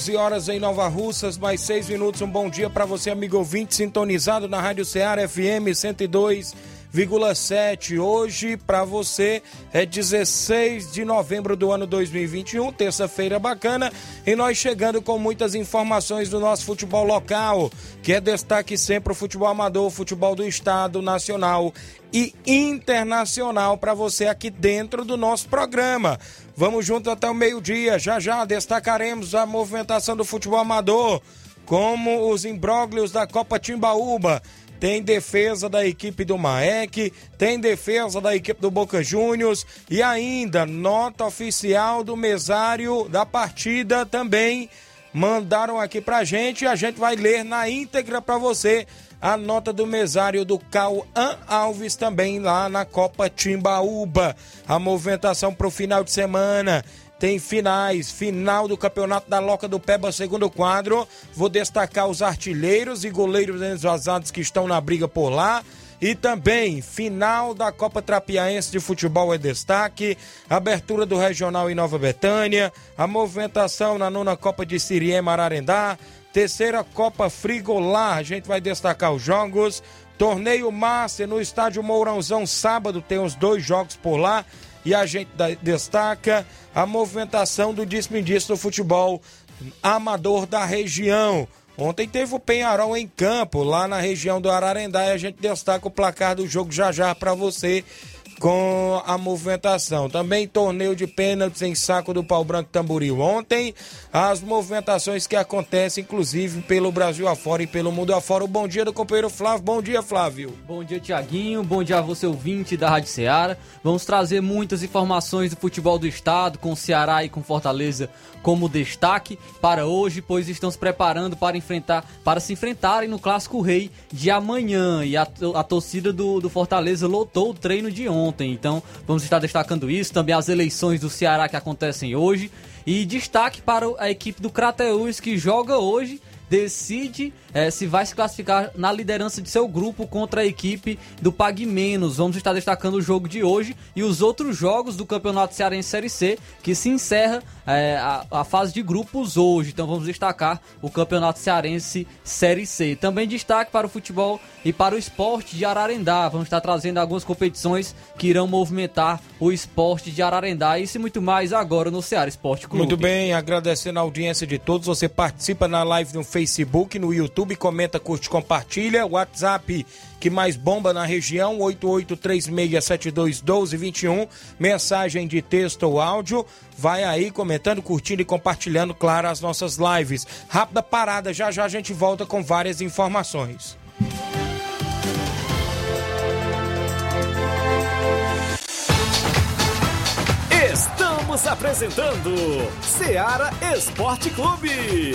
11 horas em Nova Russas, mais 6 minutos. Um bom dia para você, amigo ouvinte, sintonizado na Rádio Ceará FM 102,7. Hoje, para você, é 16 de novembro do ano 2021, terça-feira bacana. E nós chegando com muitas informações do nosso futebol local, que é destaque sempre o futebol amador, o futebol do estado, nacional e internacional para você aqui dentro do nosso programa. Vamos juntos até o meio-dia. Já já destacaremos a movimentação do futebol amador, como os imbróglios da Copa Timbaúba. Tem defesa da equipe do Maek, tem defesa da equipe do Boca Juniors e ainda nota oficial do mesário da partida também mandaram aqui pra gente e a gente vai ler na íntegra para você a nota do mesário do Cauã Alves também lá na Copa Timbaúba. A movimentação para o final de semana. Tem finais, final do Campeonato da Loca do Peba, segundo quadro. Vou destacar os artilheiros e goleiros envasados que estão na briga por lá. E também, final da Copa Trapiaense de Futebol é destaque, abertura do Regional em Nova Betânia, a movimentação na nona Copa de Siriema Ararendá, terceira Copa Frigolar, a gente vai destacar os jogos. Torneio Master no estádio Mourãozão, sábado, tem os dois jogos por lá. E a gente destaca a movimentação do desperdício do futebol amador da região. Ontem teve o Penharol em campo, lá na região do Ararendá, e a gente destaca o placar do jogo já já para você com a movimentação. Também torneio de pênaltis em saco do pau branco tamboril. Ontem, as movimentações que acontecem, inclusive, pelo Brasil afora e pelo mundo afora. Bom dia do companheiro Flávio. Bom dia, Flávio. Bom dia, Tiaguinho. Bom dia a você, ouvinte da Rádio Ceará. Vamos trazer muitas informações do futebol do estado, com Ceará e com Fortaleza como destaque para hoje, pois estão se preparando para enfrentar, para se enfrentarem no Clássico Rei de amanhã. E a, a torcida do, do Fortaleza lotou o treino de ontem ontem. Então, vamos estar destacando isso. Também as eleições do Ceará que acontecem hoje. E destaque para a equipe do Crateus que joga hoje decide é, se vai se classificar na liderança de seu grupo contra a equipe do Pague Menos. Vamos estar destacando o jogo de hoje e os outros jogos do Campeonato Cearense Série C, que se encerra é, a, a, fase de grupos hoje. Então vamos destacar o Campeonato Cearense Série C. Também destaque para o futebol e para o esporte de Ararendá. Vamos estar trazendo algumas competições que irão movimentar o esporte de Ararendá. Isso e muito mais agora no Ceará Esporte Clube. Muito bem, agradecendo a audiência de todos. Você participa na live no Facebook, no YouTube, comenta, curte, compartilha. WhatsApp que mais bomba na região, 8836721221. Mensagem de texto ou áudio. Vai aí comentando, curtindo e compartilhando, claro, as nossas lives. Rápida parada, já já a gente volta com várias informações. Estamos apresentando Seara Esporte Clube.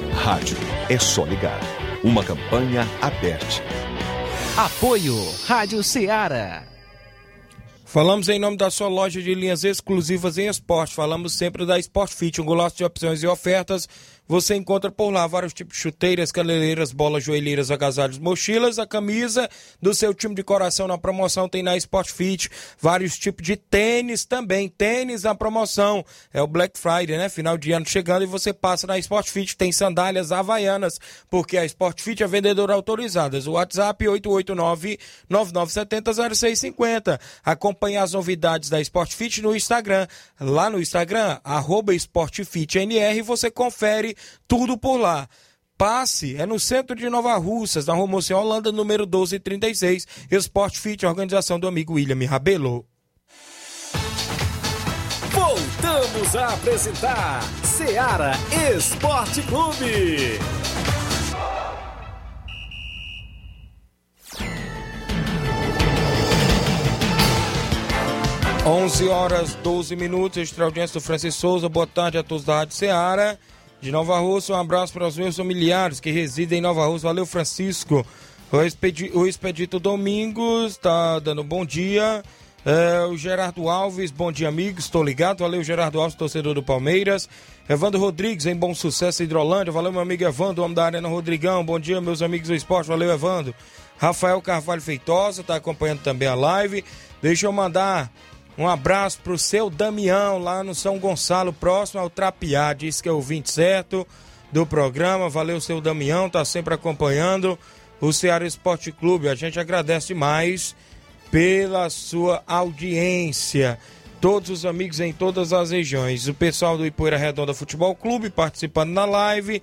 Rádio é só ligar. Uma campanha aberta. Apoio Rádio Ceará. Falamos em nome da sua loja de linhas exclusivas em esporte. Falamos sempre da Sport Fit, um golaço de opções e ofertas você encontra por lá vários tipos de chuteiras, caneleiras, bolas, joelheiras, agasalhos, mochilas. A camisa do seu time de coração na promoção tem na Sport Fit. Vários tipos de tênis também. Tênis na promoção. É o Black Friday, né? Final de ano chegando e você passa na Sport Fit. Tem sandálias havaianas, porque a Sport Fit é vendedora autorizada. O WhatsApp 889-9970-0650. Acompanhe as novidades da Sport Fit no Instagram. Lá no Instagram, arroba SportFitNR, você confere tudo por lá. Passe é no centro de Nova Russas, na Rua Holanda, número 1236. Esporte Fit, organização do amigo William Rabelo. Voltamos a apresentar Seara Esporte Clube. 11 horas 12 minutos, extra audiência do Francisco Souza. Boa tarde a todos da Rádio Seara. De Nova Rússia, um abraço para os meus familiares que residem em Nova Rússia. Valeu, Francisco. O, Expedi o Expedito Domingos está dando bom dia. É, o Gerardo Alves, bom dia, amigos. Estou ligado. Valeu, Gerardo Alves, torcedor do Palmeiras. Evandro Rodrigues, em Bom Sucesso, Hidrolândia. Valeu, meu amigo Evandro, homem da Arena Rodrigão. Bom dia, meus amigos do esporte. Valeu, Evandro. Rafael Carvalho Feitosa está acompanhando também a live. Deixa eu mandar um abraço pro seu Damião, lá no São Gonçalo, próximo ao Trapiá. Diz que é o 20 certo do programa. Valeu, seu Damião, tá sempre acompanhando o Ceará Esporte Clube. A gente agradece demais pela sua audiência. Todos os amigos em todas as regiões. O pessoal do Ipoeira Redonda Futebol Clube participando na live.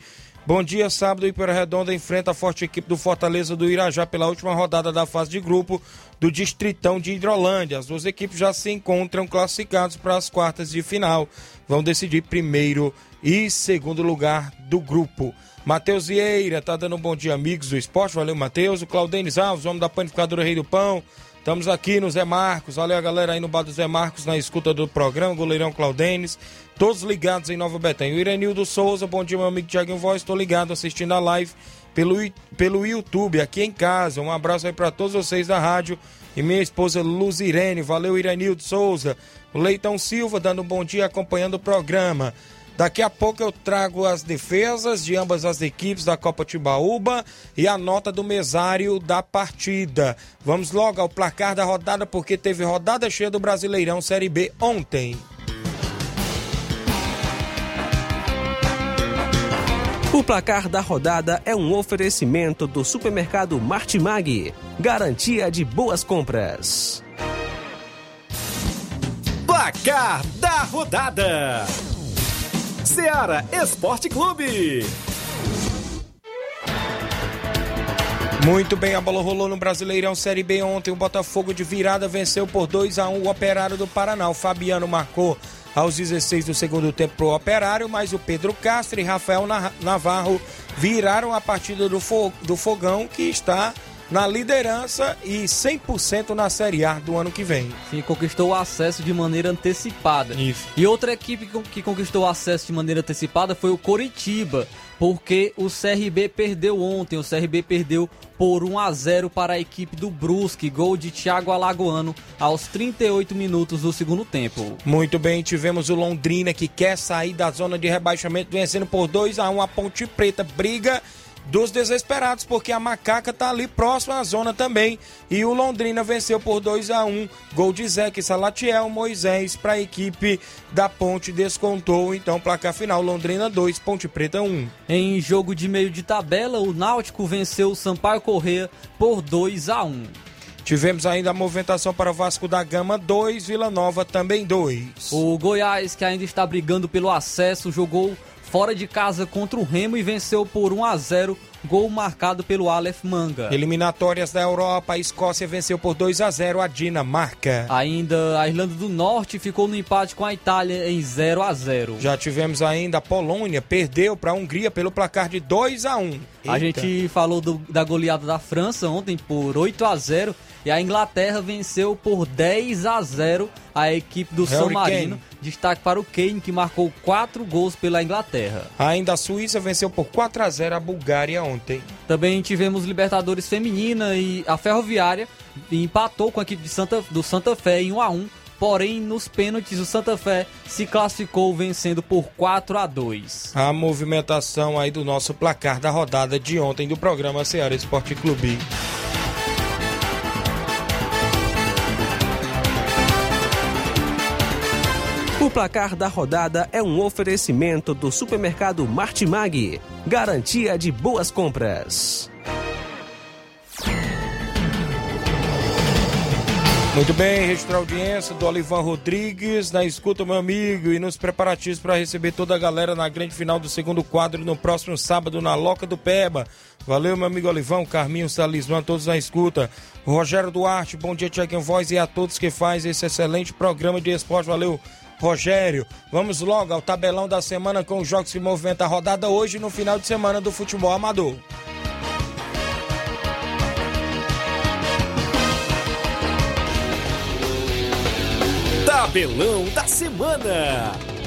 Bom dia, sábado, Ipoeira Redonda enfrenta a forte equipe do Fortaleza do Irajá pela última rodada da fase de grupo do Distritão de Hidrolândia. As duas equipes já se encontram classificadas para as quartas de final. Vão decidir primeiro e segundo lugar do grupo. Matheus Vieira tá dando um bom dia, amigos do esporte. Valeu, Matheus. O Claudenis Alves, homem da panificadora Rei do Pão. Estamos aqui no Zé Marcos. Valeu a galera aí no bar do Zé Marcos, na escuta do programa. Goleirão Claudenis. Todos ligados em Nova Betânia. O Irenildo Souza, bom dia, meu amigo Tiaguinho Voz. Estou ligado assistindo a live pelo, pelo YouTube, aqui em casa. Um abraço aí para todos vocês da rádio e minha esposa Luz Irene. Valeu, Irenildo Souza. O Leitão Silva dando um bom dia acompanhando o programa. Daqui a pouco eu trago as defesas de ambas as equipes da Copa Tibaúba e a nota do mesário da partida. Vamos logo ao placar da rodada, porque teve rodada cheia do Brasileirão Série B ontem. O placar da rodada é um oferecimento do supermercado Martimag. Garantia de boas compras. Placar da rodada: Seara Esporte Clube. Muito bem, a bola rolou no Brasileirão Série B ontem. O Botafogo de virada venceu por 2 a 1 o Operário do Paraná. O Fabiano marcou aos 16 do segundo tempo para o Operário, mas o Pedro Castro e Rafael Navarro viraram a partida do, do Fogão, que está na liderança e 100% na Série A do ano que vem. Sim, conquistou o acesso de maneira antecipada. Isso. E outra equipe que conquistou o acesso de maneira antecipada foi o Coritiba, porque o CRB perdeu ontem. O CRB perdeu por 1 a 0 para a equipe do Brusque, gol de Thiago Alagoano aos 38 minutos do segundo tempo. Muito bem, tivemos o Londrina que quer sair da zona de rebaixamento, vencendo por 2 a 1 a Ponte Preta, briga dos desesperados, porque a Macaca tá ali próximo à zona também. E o Londrina venceu por 2 a 1 Gol de Zeque Salatiel, Moisés para a equipe da Ponte descontou. Então, placar final: Londrina 2, Ponte Preta 1. Em jogo de meio de tabela, o Náutico venceu o Sampaio Correia por 2 a 1 Tivemos ainda a movimentação para o Vasco da Gama 2, Vila Nova também 2. O Goiás, que ainda está brigando pelo acesso, jogou fora de casa contra o Remo e venceu por 1 a 0 gol marcado pelo Aleph Manga. Eliminatórias da Europa, a Escócia venceu por 2 a 0 a Dinamarca. Ainda a Irlanda do Norte ficou no empate com a Itália em 0 a 0. Já tivemos ainda a Polônia, perdeu para a Hungria pelo placar de 2 a 1. A gente falou do, da goleada da França ontem por 8 a 0 e a Inglaterra venceu por 10 a 0 a equipe do São Marino. Destaque para o Kane, que marcou 4 gols pela Inglaterra. Ainda a Suíça venceu por 4 a 0 a Bulgária ontem. Também tivemos Libertadores Feminina e a Ferroviária empatou com a equipe de Santa, do Santa Fé em 1 a 1 Porém, nos pênaltis, o Santa Fé se classificou vencendo por 4 a 2. A movimentação aí do nosso placar da rodada de ontem do programa Ceará Esporte Clube. O placar da rodada é um oferecimento do supermercado Martimag, garantia de boas compras. Muito bem, registrar a audiência do Olivan Rodrigues, na escuta, meu amigo, e nos preparativos para receber toda a galera na grande final do segundo quadro no próximo sábado na Loca do Peba. Valeu, meu amigo Olivão, Carminho, Salismã, todos na escuta. Rogério Duarte, bom dia, Check Voz, e a todos que fazem esse excelente programa de esporte. Valeu, Rogério. Vamos logo ao tabelão da semana com os jogos que movimentam a rodada hoje no final de semana do futebol amador. Tabelão da semana.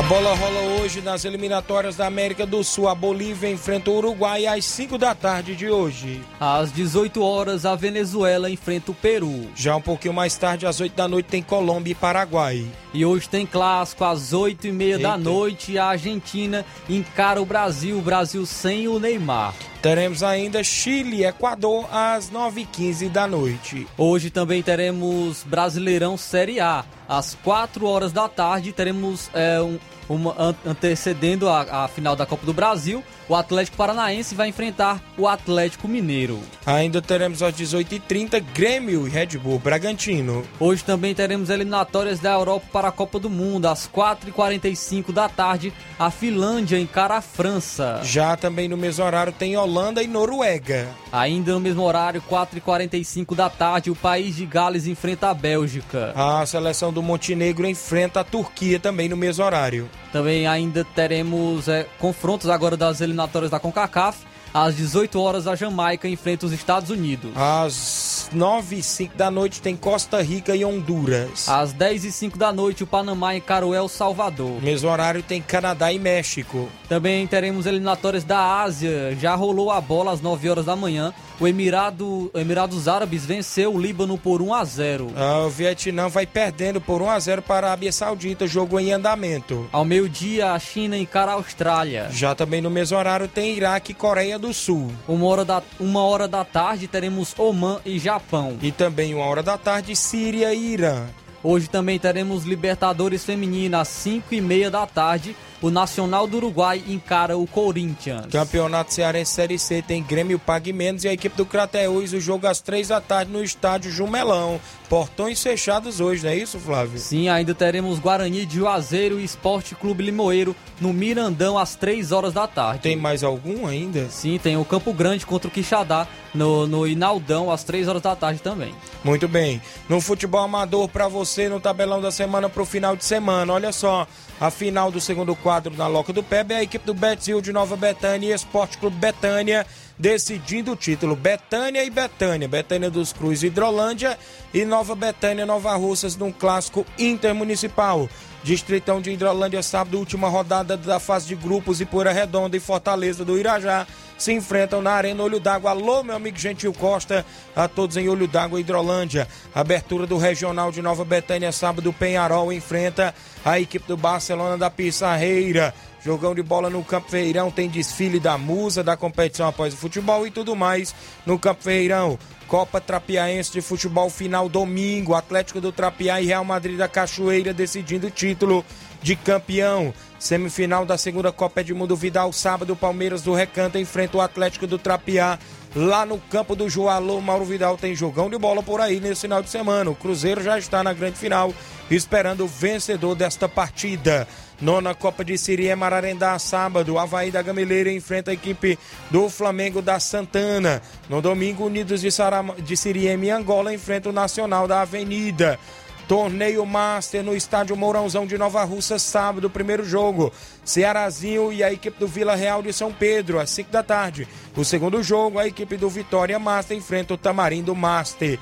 A bola rola hoje nas eliminatórias da América do Sul. A Bolívia enfrenta o Uruguai às 5 da tarde de hoje. Às 18 horas, a Venezuela enfrenta o Peru. Já um pouquinho mais tarde, às 8 da noite, tem Colômbia e Paraguai. E hoje tem clássico às 8 e meia da noite. A Argentina encara o Brasil. O Brasil sem o Neymar. Teremos ainda Chile e Equador às 9h15 da noite. Hoje também teremos Brasileirão Série A. Às 4 horas da tarde teremos é, um, uma, antecedendo a, a final da Copa do Brasil o Atlético Paranaense vai enfrentar o Atlético Mineiro. Ainda teremos às 18h30 Grêmio e Red Bull Bragantino. Hoje também teremos eliminatórias da Europa para a Copa do Mundo. Às 4h45 da tarde, a Finlândia encara a França. Já também no mesmo horário tem Holanda e Noruega. Ainda no mesmo horário, 4h45 da tarde, o país de Gales enfrenta a Bélgica. A seleção do Montenegro enfrenta a Turquia também no mesmo horário. Também ainda teremos é, confrontos agora das eliminatórias da CONCACAF. Às 18 horas, a Jamaica enfrenta os Estados Unidos. Às 9 e 5 da noite, tem Costa Rica e Honduras. Às 10 e 5 da noite, o Panamá encara o El Salvador. Mesmo horário, tem Canadá e México. Também teremos eliminatórias da Ásia. Já rolou a bola às 9 horas da manhã. O Emirado, Emirados Árabes venceu o Líbano por 1 a 0. Ah, o Vietnã vai perdendo por 1 a 0 para a Arábia Saudita, jogo em andamento. Ao meio-dia, a China encara a Austrália. Já também no mesmo horário tem Iraque e Coreia do Sul. Uma hora da, uma hora da tarde teremos Oman e Japão. E também uma hora da tarde Síria e Irã. Hoje também teremos Libertadores Feminina às 5 e meia da tarde o Nacional do Uruguai encara o Corinthians. Campeonato Cearense Série C tem Grêmio Pague Menos e a equipe do Crateús, o jogo às três da tarde no estádio Jumelão. Portões fechados hoje, não é isso, Flávio? Sim, ainda teremos Guarani de Juazeiro e Esporte Clube Limoeiro no Mirandão às três horas da tarde. Tem mais algum ainda? Sim, tem o Campo Grande contra o Quixadá no, no Inaldão às três horas da tarde também. Muito bem. No futebol amador para você no tabelão da semana para o final de semana. Olha só, a final do segundo quadro na Loca do Pebe é a equipe do Betzil de Nova Betânia e Esporte Clube Betânia decidindo o título. Betânia e Betânia. Betânia dos Cruz Hidrolândia e Nova Betânia Nova Russas num clássico intermunicipal. Distritão de Hidrolândia, sábado, última rodada da fase de grupos e Pura Redonda e Fortaleza do Irajá se enfrentam na Arena Olho d'Água. Alô, meu amigo Gentil Costa, a todos em Olho d'Água, Hidrolândia. Abertura do Regional de Nova Betânia, sábado, Penharol enfrenta a equipe do Barcelona da Pissarreira. Jogão de bola no Campo Ferreirão, tem desfile da musa da competição após o futebol e tudo mais no Campo Ferreirão. Copa Trapiaense de Futebol final domingo, Atlético do Trapiá e Real Madrid da Cachoeira decidindo o título de campeão. Semifinal da segunda Copa Edmundo Vidal, sábado, Palmeiras do Recanto enfrenta o Atlético do Trapiá lá no campo do Joalô. Mauro Vidal tem jogão de bola por aí nesse final de semana. O Cruzeiro já está na grande final, esperando o vencedor desta partida. Nona Copa de Siriema Ararendá, sábado, Havaí da Gameleira enfrenta a equipe do Flamengo da Santana. No domingo, Unidos de, Sarama, de Siriema e Angola enfrenta o Nacional da Avenida. Torneio Master no estádio Mourãozão de Nova Russa, sábado, primeiro jogo. Cearazinho e a equipe do Vila Real de São Pedro, às 5 da tarde. O segundo jogo, a equipe do Vitória Master enfrenta o Tamarindo Master.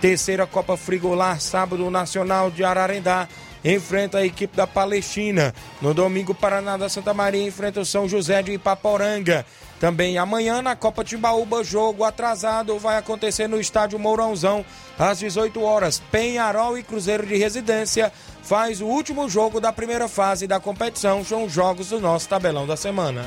Terceira Copa Frigolar, sábado, Nacional de Ararendá enfrenta a equipe da Palestina. No domingo, Paraná da Santa Maria enfrenta o São José de Ipaporanga. Também amanhã, na Copa Timbaúba, jogo atrasado vai acontecer no estádio Mourãozão, às 18 horas. Penharol e Cruzeiro de Residência faz o último jogo da primeira fase da competição. São os jogos do nosso tabelão da semana.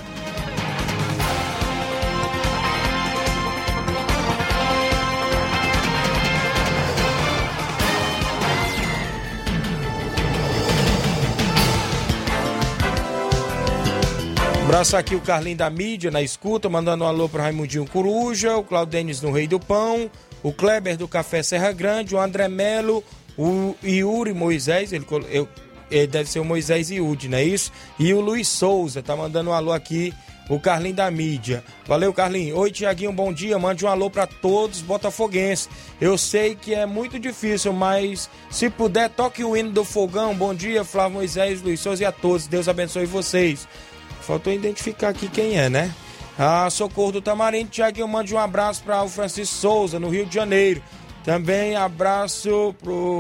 Abraço aqui o Carlinho da mídia na escuta, mandando um alô pro Raimundinho Coruja, o Claudênis no Rei do Pão, o Kleber do Café Serra Grande, o André Melo, o Yuri Moisés, ele, eu, ele deve ser o Moisés Iude, não é isso? E o Luiz Souza, tá mandando um alô aqui, o Carlinho da mídia. Valeu, Carlinho. Oi, Tiaguinho, bom dia. Mande um alô para todos botafoguenses. Eu sei que é muito difícil, mas se puder, toque o hino do fogão. Bom dia, Flávio Moisés, Luiz Souza e a todos. Deus abençoe vocês. Faltou identificar aqui quem é, né? A Socorro do Tamarindo, Tiaguinho, mande um abraço para o Francisco Souza, no Rio de Janeiro. Também abraço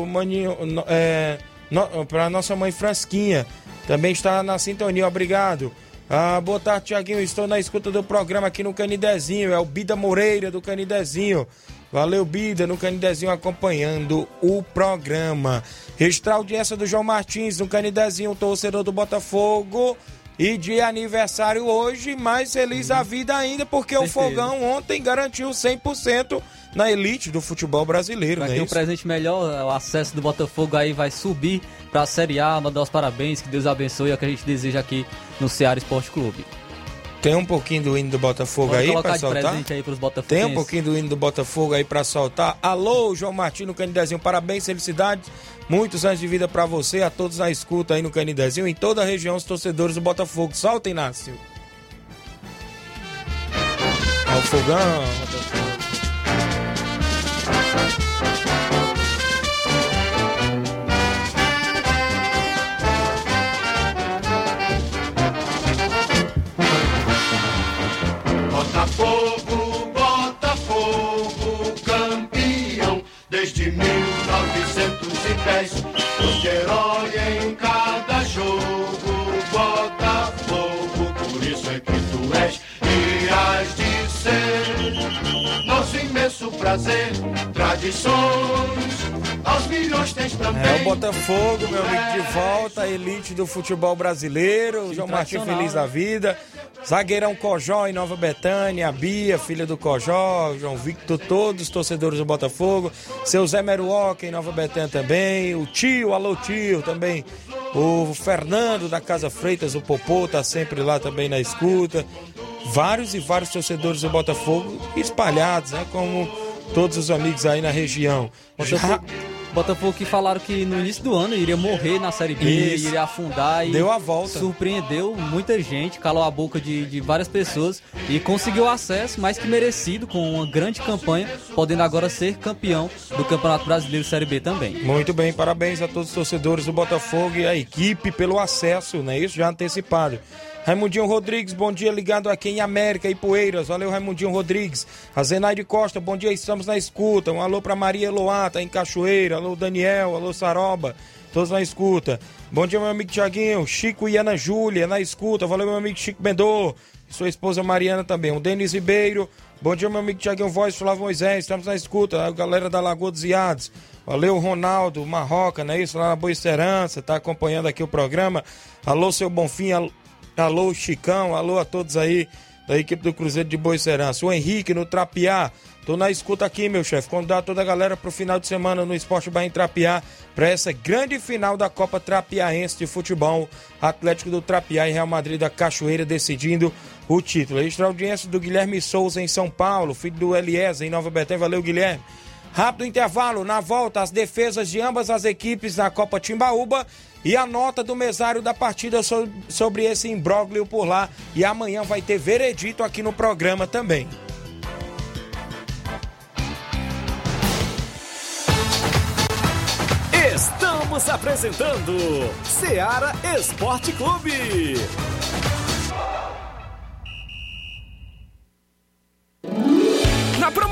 maninho, é, no, para nossa mãe Frasquinha. Também está na sintonia, obrigado. Ah, boa tarde, Tiaguinho. Estou na escuta do programa aqui no Canidezinho. É o Bida Moreira do Canidezinho. Valeu, Bida, no Canidezinho acompanhando o programa. Registrar a audiência do João Martins no Canidezinho, torcedor do Botafogo. E de aniversário hoje, mais feliz a vida ainda, porque Certeza. o Fogão ontem garantiu 100% na elite do futebol brasileiro, Vai ter é um presente melhor, o acesso do Botafogo aí vai subir para a Série A, mandar os parabéns, que Deus abençoe, é o que a gente deseja aqui no Ceará Esporte Clube. Tem um pouquinho do hino do Botafogo Pode aí para soltar? aí Tem um pouquinho do hino do Botafogo aí para soltar. Alô, João Martins no Canidezinho, parabéns, felicidades. Muitos anos de vida para você, a todos na escuta aí no Canidezinho, em toda a região, os torcedores do Botafogo. Solta, Inácio. Ao fogão. Tradições. Aos milhões tens também. É o Botafogo, meu amigo, de volta, a elite do futebol brasileiro. O João Martins feliz da vida. Zagueirão Cojó em Nova Betânia, a Bia, filha do Cojó, João Victor, todos os torcedores do Botafogo, seu Zé Meruoca em Nova Betânia também, o tio, alô tio também, o Fernando da Casa Freitas, o Popô, tá sempre lá também na escuta. Vários e vários torcedores do Botafogo espalhados, né? Como todos os amigos aí na região. Já... Botafogo que falaram que no início do ano iria morrer na Série B, Isso. iria afundar e deu a volta. Surpreendeu muita gente, calou a boca de, de várias pessoas e conseguiu acesso, mais que merecido, com uma grande campanha, podendo agora ser campeão do Campeonato Brasileiro Série B também. Muito bem, parabéns a todos os torcedores do Botafogo e a equipe pelo acesso, né? Isso já antecipado. Raimundinho Rodrigues, bom dia, ligado aqui em América e Poeiras. Valeu, Raimundinho Rodrigues. A Zenaide Costa, bom dia, estamos na escuta. Um alô para Maria Eloá, tá em Cachoeira. Alô, Daniel, alô, Saroba, todos na escuta. Bom dia, meu amigo Tiaguinho. Chico e Ana Júlia, na escuta. Valeu, meu amigo Chico Bendô. Sua esposa Mariana também. O Denis Ribeiro. Bom dia, meu amigo Tiaguinho Voz, Flávio Moisés. Estamos na escuta. A galera da Lagoa dos Iados. Valeu, Ronaldo Marroca, não é isso? Lá na Boa Esperança, tá acompanhando aqui o programa. Alô, seu Bonfim, Alô, Chicão, alô a todos aí da equipe do Cruzeiro de Boa Serança. O Henrique no Trapiá. Tô na escuta aqui, meu chefe. Convidar toda a galera pro final de semana no Esporte Bahia em Trapiá para essa grande final da Copa Trapiaense de Futebol. Atlético do Trapiá e Real Madrid da Cachoeira decidindo o título. Extra audiência do Guilherme Souza em São Paulo, filho do Eliezer em Nova Betânia. Valeu, Guilherme. Rápido intervalo, na volta, as defesas de ambas as equipes na Copa Timbaúba e a nota do mesário da partida so- sobre esse imbróglio por lá. E amanhã vai ter veredito aqui no programa também. Estamos apresentando Seara Esporte Clube.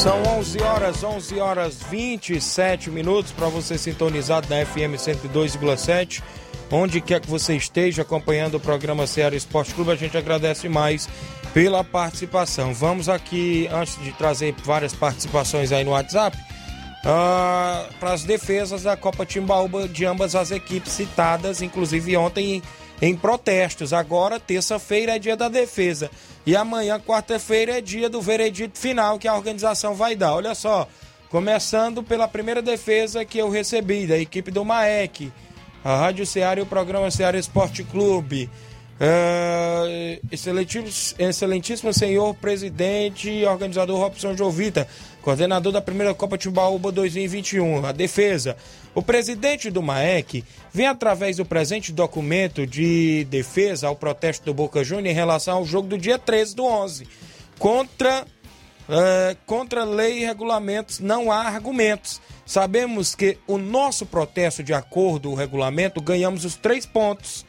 São 11 horas, 11 horas 27 minutos para você sintonizado na FM 102,7. Onde quer que você esteja acompanhando o programa Ceará Esporte Clube, a gente agradece mais pela participação. Vamos aqui, antes de trazer várias participações aí no WhatsApp, ah, para as defesas da Copa Timbaúba de ambas as equipes citadas, inclusive ontem em, em protestos. Agora, terça-feira, é dia da defesa. E amanhã, quarta-feira, é dia do veredito final que a organização vai dar. Olha só, começando pela primeira defesa que eu recebi, da equipe do Maek, a Rádio Ceará e o programa Ceará Esporte Clube. Excelentíssimo, excelentíssimo senhor presidente e organizador Robson Jovita, coordenador da primeira Copa Timbaúba 2021, a defesa. O presidente do MAEC vem através do presente documento de defesa ao protesto do Boca Juniors em relação ao jogo do dia 13 do 11. Contra, é, contra lei e regulamentos não há argumentos. Sabemos que o nosso protesto, de acordo o regulamento, ganhamos os três pontos.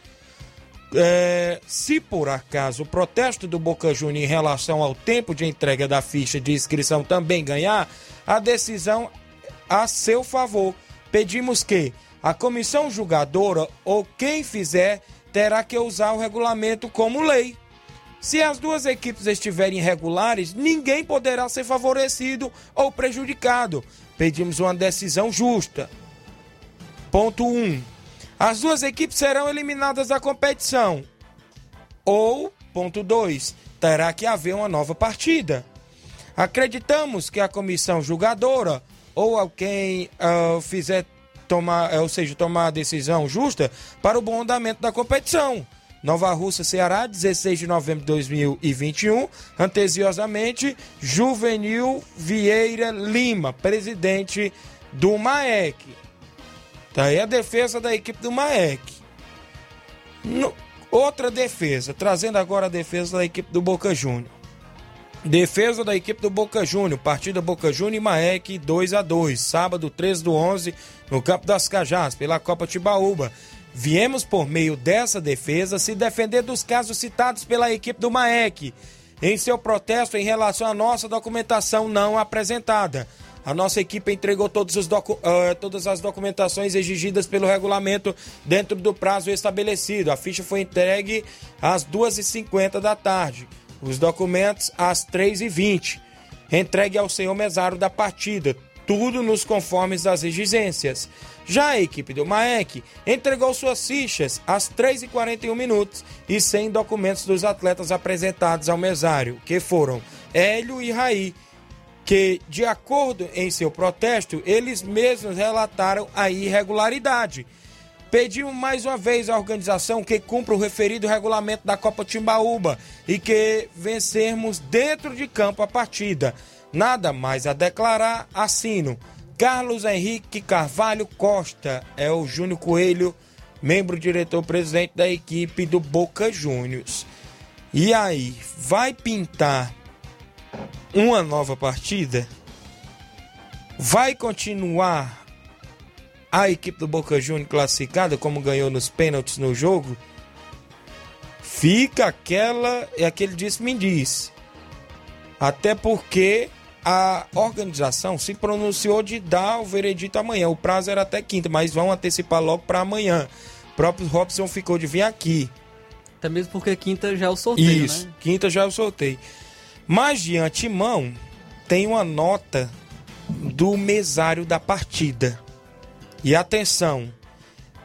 É, se por acaso o protesto do Boca Juniors em relação ao tempo de entrega da ficha de inscrição também ganhar, a decisão a seu favor. Pedimos que a comissão julgadora ou quem fizer terá que usar o regulamento como lei. Se as duas equipes estiverem irregulares, ninguém poderá ser favorecido ou prejudicado. Pedimos uma decisão justa. Ponto 1. Um, as duas equipes serão eliminadas da competição. Ou, ponto 2, terá que haver uma nova partida. Acreditamos que a comissão julgadora ou alguém uh, fizer tomar, ou seja, tomar a decisão justa para o bom andamento da competição. Nova Russa, Ceará, 16 de novembro de 2021. Antesiosamente, Juvenil Vieira Lima, presidente do MAEC. Tá aí a defesa da equipe do MAEC. No, outra defesa, trazendo agora a defesa da equipe do Boca Júnior. Defesa da equipe do Boca Júnior, partida Boca Júnior e Maek 2 a 2 sábado 13 do 11, no Campo das Cajás, pela Copa Tibaúba. Viemos por meio dessa defesa se defender dos casos citados pela equipe do Maek, em seu protesto em relação à nossa documentação não apresentada. A nossa equipe entregou docu uh, todas as documentações exigidas pelo regulamento dentro do prazo estabelecido. A ficha foi entregue às 2h50 da tarde. Os documentos às 3h20. Entregue ao senhor mesário da partida. tudo nos conformes das exigências. Já a equipe do Maek entregou suas fichas às 3h41 minutos e sem documentos dos atletas apresentados ao mesário, que foram Hélio e Raí, que, de acordo em seu protesto, eles mesmos relataram a irregularidade. Pedimos mais uma vez à organização que cumpra o referido regulamento da Copa Timbaúba e que vencermos dentro de campo a partida. Nada mais a declarar, assino. Carlos Henrique Carvalho Costa é o Júnior Coelho, membro diretor-presidente da equipe do Boca Juniors. E aí, vai pintar uma nova partida? Vai continuar a equipe do Boca Juniors classificada como ganhou nos pênaltis no jogo? Fica aquela, é aquele disse-me diz. Até porque a organização se pronunciou de dar o veredito amanhã. O prazo era até quinta, mas vão antecipar logo para amanhã. O próprio Robson ficou de vir aqui. Até mesmo porque quinta já é o sorteio, Isso, né? quinta já é o sorteio. Mas de antemão, tem uma nota do mesário da partida. E atenção,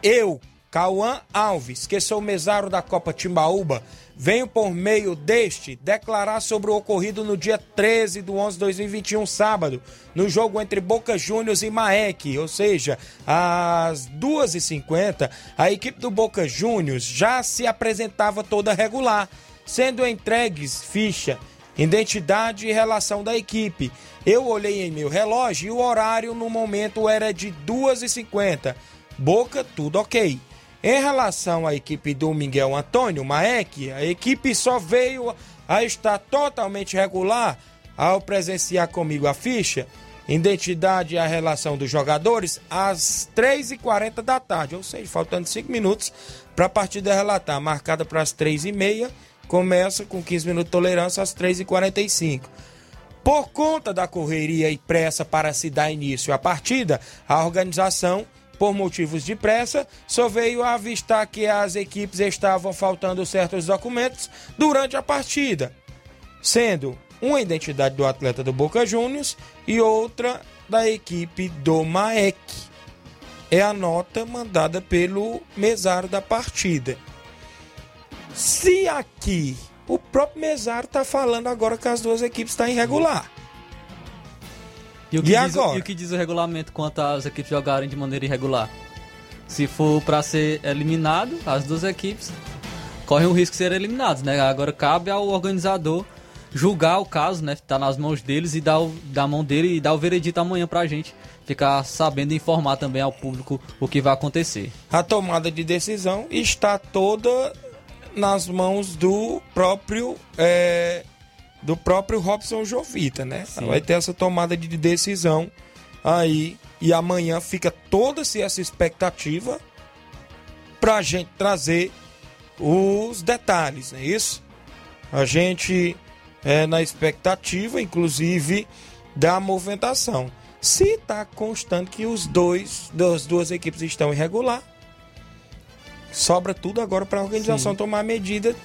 eu, Cauã Alves, que sou mesário da Copa Timbaúba, venho por meio deste declarar sobre o ocorrido no dia 13 do 11 de 2021, sábado, no jogo entre Boca Juniors e Maek, ou seja, às 2h50, a equipe do Boca Juniors já se apresentava toda regular, sendo entregues ficha, identidade e relação da equipe. Eu olhei em meu relógio e o horário no momento era de 2h50. Boca, tudo ok. Em relação à equipe do Miguel Antônio Maek, a equipe só veio a estar totalmente regular ao presenciar comigo a ficha, identidade e a relação dos jogadores às 3h40 da tarde, ou seja, faltando 5 minutos para a partida relatar, marcada para as 3h30, começa com 15 minutos de tolerância às 3h45. Por conta da correria e pressa para se dar início à partida, a organização por motivos de pressa, só veio avistar que as equipes estavam faltando certos documentos durante a partida, sendo uma identidade do atleta do Boca Juniors e outra da equipe do Maek. É a nota mandada pelo mesário da partida. Se aqui o próprio mesário está falando agora que as duas equipes estão irregular. E o, que E diz, agora? e o que diz o regulamento quanto às equipes jogarem de maneira irregular? Se for para ser eliminado, as duas equipes correm o risco de serem eliminadas, né? Agora cabe ao organizador julgar o caso, né? Tá nas mãos deles e dar o, da mão dele e dar o veredito amanhã pra gente ficar sabendo e informar também ao público o que vai acontecer. a tomada de decisão está toda nas mãos do próprio é, do próprio Robson Jovita, né? Sim. Vai ter essa tomada de decisão aí e amanhã fica toda-se essa expectativa pra gente trazer os detalhes, não é isso? A gente é na expectativa, inclusive, da movimentação. Se está constando que os dois, das duas equipes estão irregular, sobra tudo agora para a organização Sim. tomar a medida,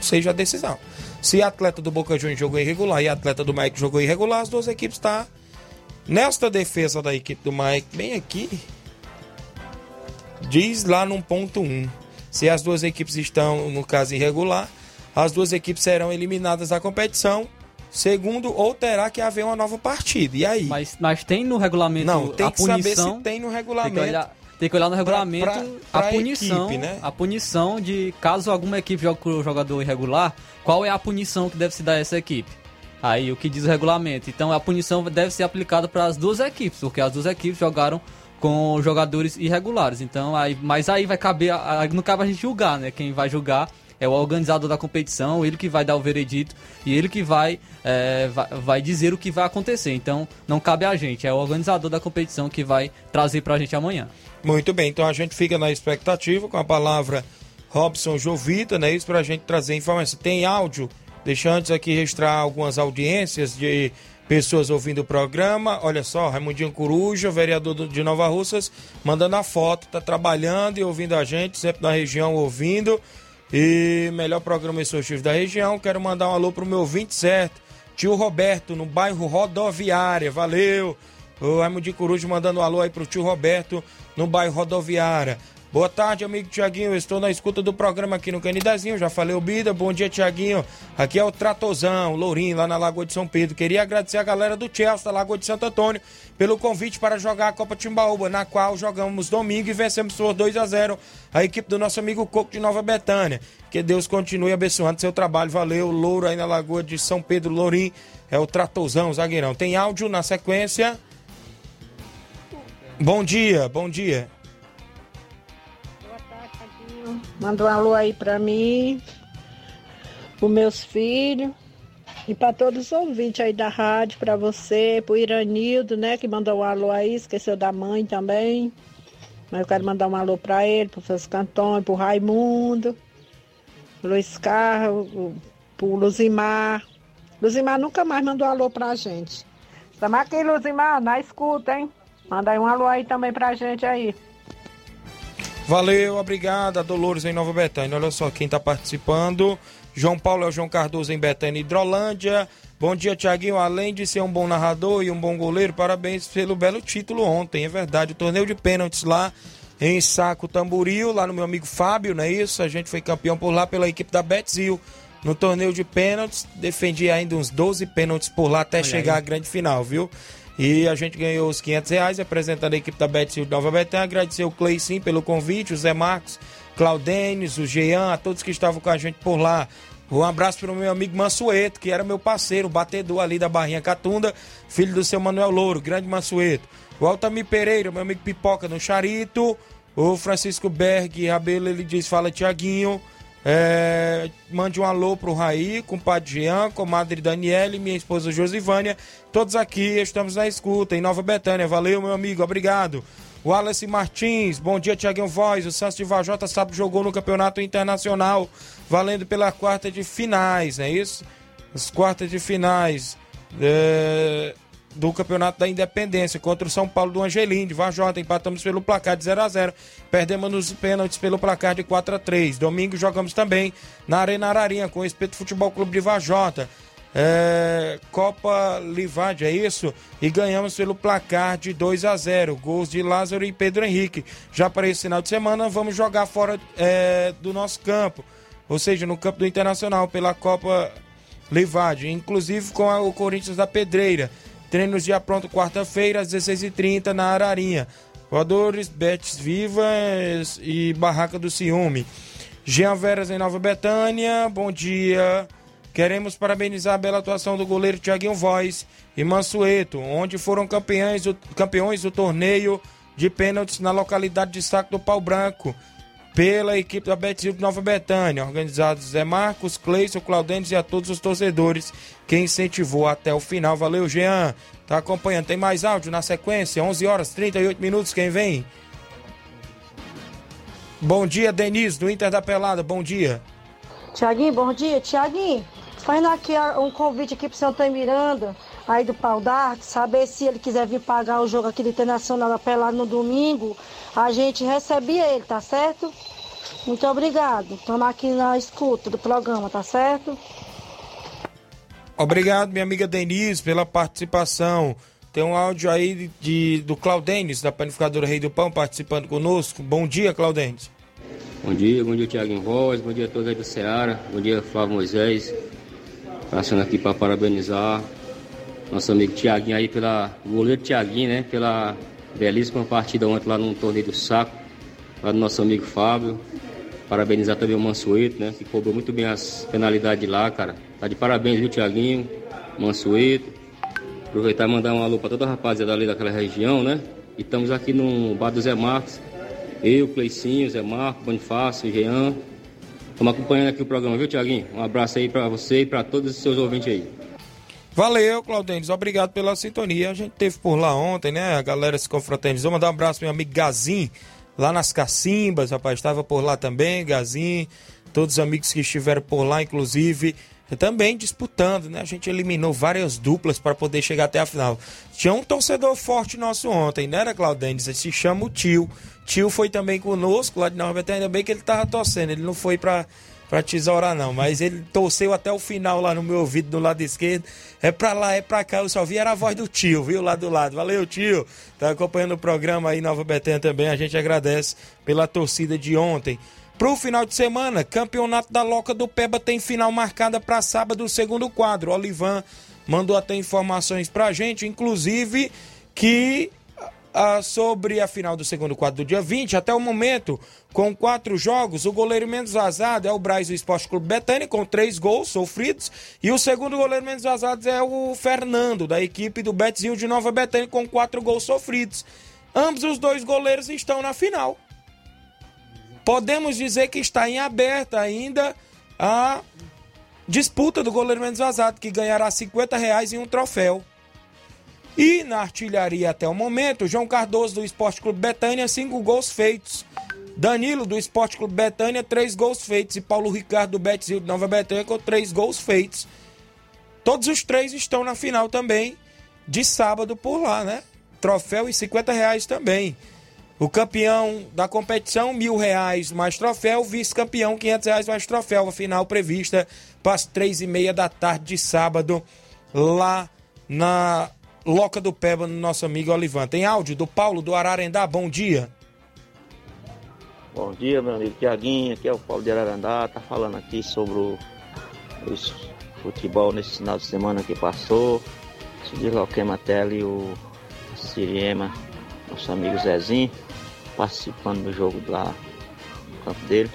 seja, a decisão. Se atleta do Boca Juniors jogou irregular e atleta do Mike jogou irregular, as duas equipes estão nesta defesa da equipe do Mike, bem aqui, diz lá no ponto 1. Se as duas equipes estão, no caso, irregular, as duas equipes serão eliminadas da competição, segundo, ou terá que haver uma nova partida. E aí? Mas, mas tem no regulamento Não, tem a que saber punição. se tem no regulamento. Tem que olhar no regulamento pra- pra a punição, equipe, né? a punição de caso alguma equipe jogue com o jogador irregular, qual é a punição que deve se dar a essa equipe? Aí o que diz o regulamento. Então a punição deve ser aplicada para as duas equipes, porque as duas equipes jogaram com jogadores irregulares. Então aí, mas aí vai caber, aí não cabe a gente julgar, né? Quem vai julgar é o organizador da competição, ele que vai dar o veredito e ele que vai, é, vai, vai dizer o que vai acontecer. Então não cabe a gente, é o organizador da competição que vai trazer pra gente amanhã. Muito bem, então a gente fica na expectativa com a palavra Robson Jovita, né? Isso pra gente trazer informação. Tem áudio, deixa antes aqui registrar algumas audiências de pessoas ouvindo o programa. Olha só, Raimundinho Coruja, vereador do- de Nova Russas, mandando a foto, tá trabalhando e ouvindo a gente, sempre na região ouvindo. E melhor programa esportivo da região. Quero mandar um alô pro meu ouvinte certo, tio Roberto, no bairro Rodoviária. Valeu! O Raimundo de Coruja mandando um alô aí pro tio Roberto no bairro Rodoviária. Boa tarde, amigo Tiaguinho. Estou na escuta do programa aqui no Canidezinho. Já falei o Bida. Bom dia, Tiaguinho. Aqui é o Tratozão, Lourinho, lá na Lagoa de São Pedro. Queria agradecer a galera do Chelsea, da Lagoa de Santo Antônio, pelo convite para jogar a Copa Timbaúba, na qual jogamos domingo e vencemos por 2 a 0 a equipe do nosso amigo Coco de Nova Betânia. Que Deus continue abençoando seu trabalho. Valeu, Louro aí na Lagoa de São Pedro, Lourinho. É o Tratozão, zagueirão. Tem áudio na sequência. Bom dia, bom dia. Manda um alô aí pra mim, pros meus filhos e pra todos os ouvintes aí da rádio, pra você, pro Iranildo, né, que mandou um alô aí, esqueceu da mãe também. Mas eu quero mandar um alô pra ele, pro Francisco Antônio, pro Raimundo, Luiz Carlos, pro Luzimar. Luzimar nunca mais mandou alô pra gente. Estamos aqui, Luzimar, na escuta, hein? Manda aí um alô aí também pra gente aí. Valeu, obrigado. A Dolores em Nova Betânia. Olha só quem está participando. João Paulo é o João Cardoso em Betânia, Hidrolândia. Bom dia, Tiaguinho. Além de ser um bom narrador e um bom goleiro, parabéns pelo belo título ontem. É verdade, o torneio de pênaltis lá em Saco Tamboril, lá no meu amigo Fábio, não é isso? A gente foi campeão por lá pela equipe da Betzil. No torneio de pênaltis, defendi ainda uns 12 pênaltis por lá até Olha chegar aí. à grande final, viu? E a gente ganhou os 500 reais representando a equipe da Betzil de Nova Betânia. Agradecer o Clay sim pelo convite, o Zé Marcos, Claudenes, o Jean, a todos que estavam com a gente por lá. Um abraço para o meu amigo Mansueto, que era meu parceiro, batedor ali da Barrinha Catunda, filho do seu Manuel Louro, grande Mansueto. O Altamir Pereira, meu amigo Pipoca no Charito. O Francisco Berg Rabelo, ele diz, fala Tiaguinho. É, mande um alô pro Raí, compadre Jean, comadre Daniele, minha esposa Josivânia. Todos aqui estamos na escuta, em Nova Betânia. Valeu, meu amigo, obrigado. Wallace Martins, bom dia, Tiaguinho Voz. O Santos de Vajota sabe jogou no campeonato internacional, valendo pela quarta de finais, não é isso? As quartas de finais é, do campeonato da Independência contra o São Paulo do Angelim, de Vajota. Empatamos pelo placar de 0 a 0 Perdemos nos pênaltis pelo placar de 4 a 3 Domingo jogamos também na Arena Ararinha com o Espeto Futebol Clube de Vajota. É, Copa Livade, é isso? E ganhamos pelo placar de 2 a 0 Gols de Lázaro e Pedro Henrique. Já para esse final de semana, vamos jogar fora é, do nosso campo, ou seja, no campo do Internacional, pela Copa Livade, inclusive com a- o Corinthians da Pedreira. Treinos dia pronto quarta-feira, às 16h30, na Ararinha. Voadores, Betis Vivas e Barraca do Ciúme. Jean Veras em Nova Betânia, bom dia. Queremos parabenizar a bela atuação do goleiro Thiaguinho Voz e Mansueto, onde foram campeões, campeões do torneio de pênaltis na localidade de Saco do Pau Branco, pela equipe da Betis de Nova Betânia, organizados Zé Marcos, Cleison, Claudentes e a todos os torcedores que incentivou até o final. Valeu, Jean. Tá acompanhando. Tem mais áudio na sequência? 11 horas 38 minutos. Quem vem? Bom dia, Denise, do Inter da Pelada. Bom dia. Tiaguinho, bom dia. Tiaguinho, fazendo aqui um convite aqui pro seu Antônio Miranda, aí do Pau d'Arte, saber se ele quiser vir pagar o jogo aqui do Internacional da Pelada no domingo, a gente recebe ele, tá certo? Muito obrigado. Estamos aqui na escuta do programa, tá certo? Obrigado, minha amiga Denise, pela participação. Tem um áudio aí de, do Claudenes, da panificadora Rei do Pão, participando conosco. Bom dia, Claudenes. Bom dia, bom dia Tiago Voz, bom dia a todos aí do Ceará, bom dia Flávio Moisés. Passando aqui para parabenizar nosso amigo Tiaguinho aí pela. O goleiro Tiaguinho, né? Pela belíssima partida ontem lá no torneio do saco, lá do nosso amigo Fábio. Parabenizar também o Mansueto, né? Que cobrou muito bem as penalidades lá, cara. Tá de parabéns, viu, Tiaguinho, Mansueto. Aproveitar e mandar um alô para toda a rapaziada ali daquela região, né? E estamos aqui no Bar do Zé Marcos. Eu, Cleicinho, Zé Marcos, Bonifácio, Jean. Estamos acompanhando aqui o programa, viu, Tiaguinho? Um abraço aí para você e para todos os seus ouvintes aí. Valeu, Claudenes. Obrigado pela sintonia. A gente teve por lá ontem, né? A galera se confraternizou. Mandar um abraço meu amigo Gazin, lá nas Cacimbas, rapaz. Estava por lá também, Gazin. Todos os amigos que estiveram por lá, inclusive, também disputando, né? A gente eliminou várias duplas para poder chegar até a final. Tinha um torcedor forte nosso ontem, né, era Claudenes? Ele se chama o Tio. Tio foi também conosco lá de Nova Betânia, ainda bem que ele tava torcendo. Ele não foi para pra tesourar, não. Mas ele torceu até o final lá no meu ouvido, do lado esquerdo. É pra lá, é pra cá. Eu só vi era a voz do tio, viu? Lá do lado. Valeu, tio. Tá acompanhando o programa aí, Nova Betânia também. A gente agradece pela torcida de ontem. Pro final de semana, campeonato da Loca do Peba tem final marcada para sábado, segundo quadro. O Olivan mandou até informações pra gente, inclusive que ah, sobre a final do segundo quadro do dia 20. Até o momento, com quatro jogos, o goleiro menos vazado é o Braz do Esporte Clube Betânia, com três gols sofridos. E o segundo goleiro menos vazado é o Fernando, da equipe do Betzinho de Nova Betânia, com quatro gols sofridos. Ambos os dois goleiros estão na final. Podemos dizer que está em aberta ainda a disputa do goleiro menos vazado, que ganhará 50 reais em um troféu. E na artilharia até o momento, João Cardoso do Esporte Clube Betânia, cinco gols feitos. Danilo do Esporte Clube Betânia, três gols feitos. E Paulo Ricardo do Betzil de Nova Betânia com três gols feitos. Todos os três estão na final também, de sábado por lá, né? Troféu e 50 reais também. O campeão da competição, mil reais mais troféu. Vice-campeão, 500 reais mais troféu. A final prevista para as três e meia da tarde de sábado, lá na Loca do Peba, no nosso amigo Olivan. Tem áudio do Paulo do Ararendá. Bom dia. Bom dia, meu amigo Tiaguinho. Aqui é o Paulo de Ararendá. Tá falando aqui sobre o, o futebol nesse final de semana que passou. Se desloquemos até ali o Siriema, nosso amigo Zezinho, participando do jogo lá no campo dele.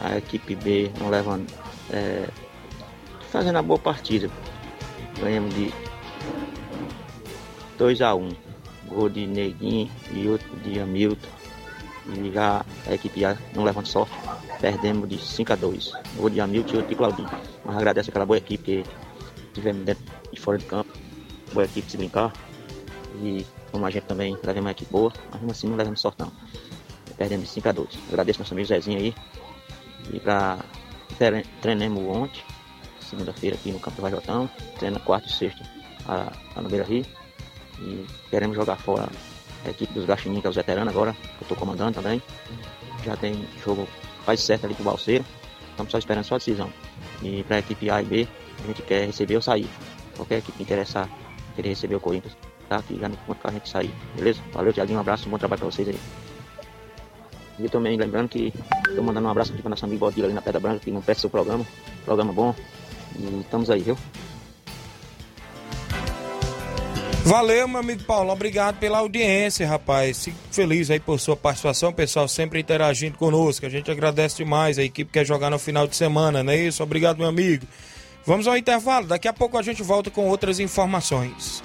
A equipe B não levando. É, fazendo a boa partida. Ganhamos de 2x1. Gol de Neguinho e outro de Hamilton. E já a equipe já não levando sorte. Perdemos de 5x2. Gol de Hamilton e outro de Claudinho. Mas agradeço aquela boa equipe que tivemos dentro e fora de campo. Boa equipe se brincar. E como a gente também levamos uma equipe boa, mas mesmo assim não levamos sorte não. Perdemos de 5x2. Agradeço nosso amigo Zezinho aí. E pra treinamos ontem, segunda-feira aqui no Campo do Vajotão. Treina quarto e sexta lá no Beira Rio. E queremos jogar fora a equipe dos Gaxinim, que é os veteranos agora, que eu estou comandando também. Já tem jogo quase certo ali com o Balseiro. Estamos só esperando só a decisão. E para a equipe A e B, a gente quer receber ou sair. Qualquer equipe que interessar, querer receber o Corinthians, tá aqui já no ponto a gente sair. Beleza? Valeu, Tiaguinho. Um abraço, um bom trabalho para vocês aí. E também lembrando que estou mandando um abraço aqui para nosso amigo Bodila ali na Pedra Branca, que não perde seu programa. Programa bom. E estamos aí, viu? Valeu, meu amigo Paulo. Obrigado pela audiência, rapaz. Fico feliz aí por sua participação, pessoal sempre interagindo conosco. A gente agradece demais a equipe que quer jogar no final de semana, não é isso? Obrigado, meu amigo. Vamos ao intervalo. Daqui a pouco a gente volta com outras informações.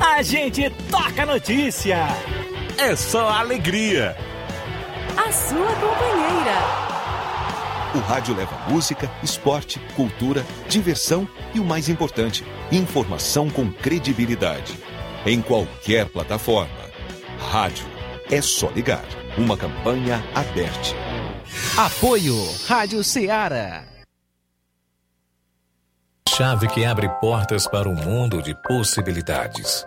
A gente toca notícia. É só alegria. A sua companheira. O rádio leva música, esporte, cultura, diversão e o mais importante, informação com credibilidade. Em qualquer plataforma. Rádio. É só ligar. Uma campanha aberta. Apoio Rádio Ceará. Chave que abre portas para um mundo de possibilidades.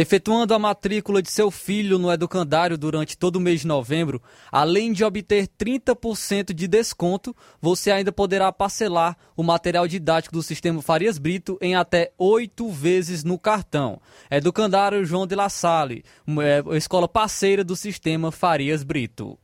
Efetuando a matrícula de seu filho no educandário durante todo o mês de novembro, além de obter 30% de desconto, você ainda poderá parcelar o material didático do sistema Farias Brito em até oito vezes no cartão. Educandário João de La Salle, é, escola parceira do sistema Farias Brito.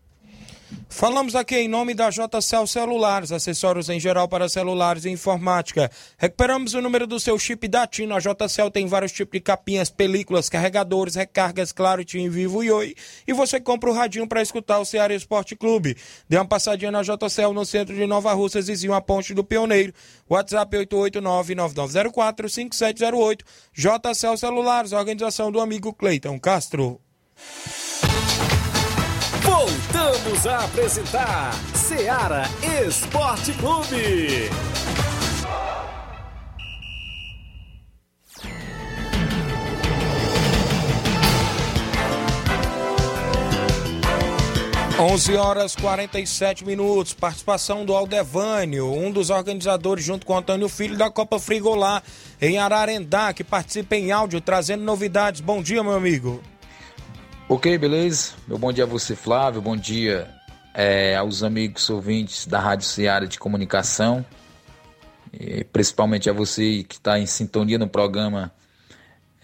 Falamos aqui em nome da JCL Celulares, acessórios em geral para celulares e informática. Recuperamos o número do seu chip da TIM. A JCL tem vários tipos de capinhas, películas, carregadores, recargas, claro, TIM, Vivo e Oi. E você compra o radinho para escutar o Ceará Esporte Clube. Dê uma passadinha na JCL no centro de Nova Russa, vizinho a Ponte do Pioneiro. WhatsApp 889-9904-5708. JCL Celulares, organização do amigo Cleiton Castro. Voltamos a apresentar Seara Esporte Clube. 11 horas 47 minutos. Participação do Aldevânio, um dos organizadores, junto com Antônio Filho, da Copa Frigolá em Ararendá, que participa em áudio, trazendo novidades. Bom dia, meu amigo. Ok, beleza? Meu bom dia a você, Flávio. Bom dia é, aos amigos ouvintes da Rádio Seara de Comunicação. E principalmente a você que está em sintonia no programa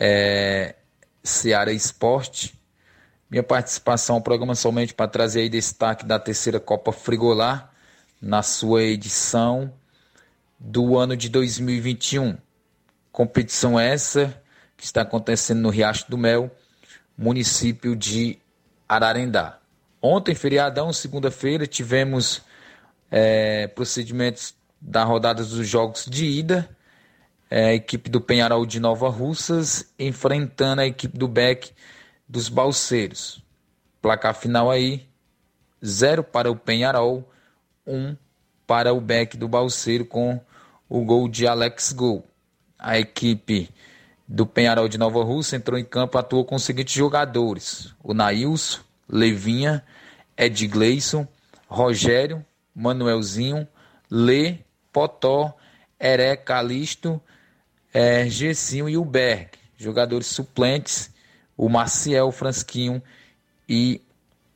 é, Seara Esporte. Minha participação no programa somente para trazer aí destaque da terceira Copa Frigolar na sua edição do ano de 2021. Competição essa que está acontecendo no Riacho do Mel município de Ararendá. Ontem, feriadão, segunda-feira, tivemos é, procedimentos da rodada dos jogos de ida. É, a equipe do Penharol de Nova Russas enfrentando a equipe do Beck dos Balseiros. Placar final aí: 0 para o Penharol, 1 um para o Beck do Balseiro com o gol de Alex Gol. A equipe do Penharol de Nova Rússia entrou em campo atuou com os seguintes jogadores: o Nailson, Levinha, Ed Gleison, Rogério, Manuelzinho, Lê, Potó, Eré, Calisto, é, Gessinho e o Berg. Jogadores suplentes: o Maciel, o Fransquinho e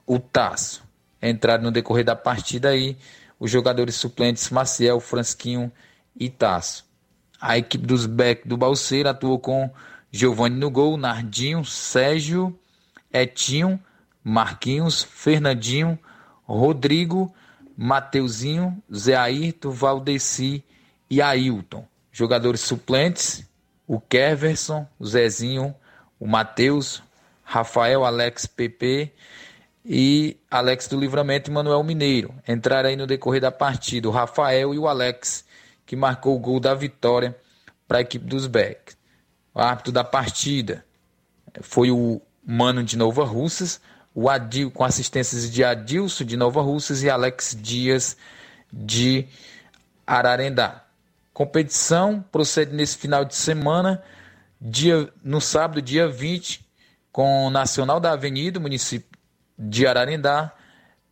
o Tasso. Entraram no decorrer da partida aí os jogadores suplentes Maciel, Fransquinho e Tasso. A equipe dos Beck do Balseiro atuou com Giovanni no gol, Nardinho, Sérgio, Etinho, Marquinhos, Fernandinho, Rodrigo, Mateuzinho, Zé Ayrton, Valdeci e Ailton. Jogadores suplentes, o Keverson, o Zezinho, o Matheus, Rafael, Alex PP e Alex do Livramento e Manuel Mineiro. Entraram aí no decorrer da partida o Rafael e o Alex que marcou o gol da vitória para a equipe dos Beck. O árbitro da partida foi o Mano de Nova Russas, o Adil, com assistências de Adilson de Nova Russas e Alex Dias de Ararendá. Competição procede nesse final de semana, dia, no sábado, dia 20, com o Nacional da Avenida, município de Ararendá,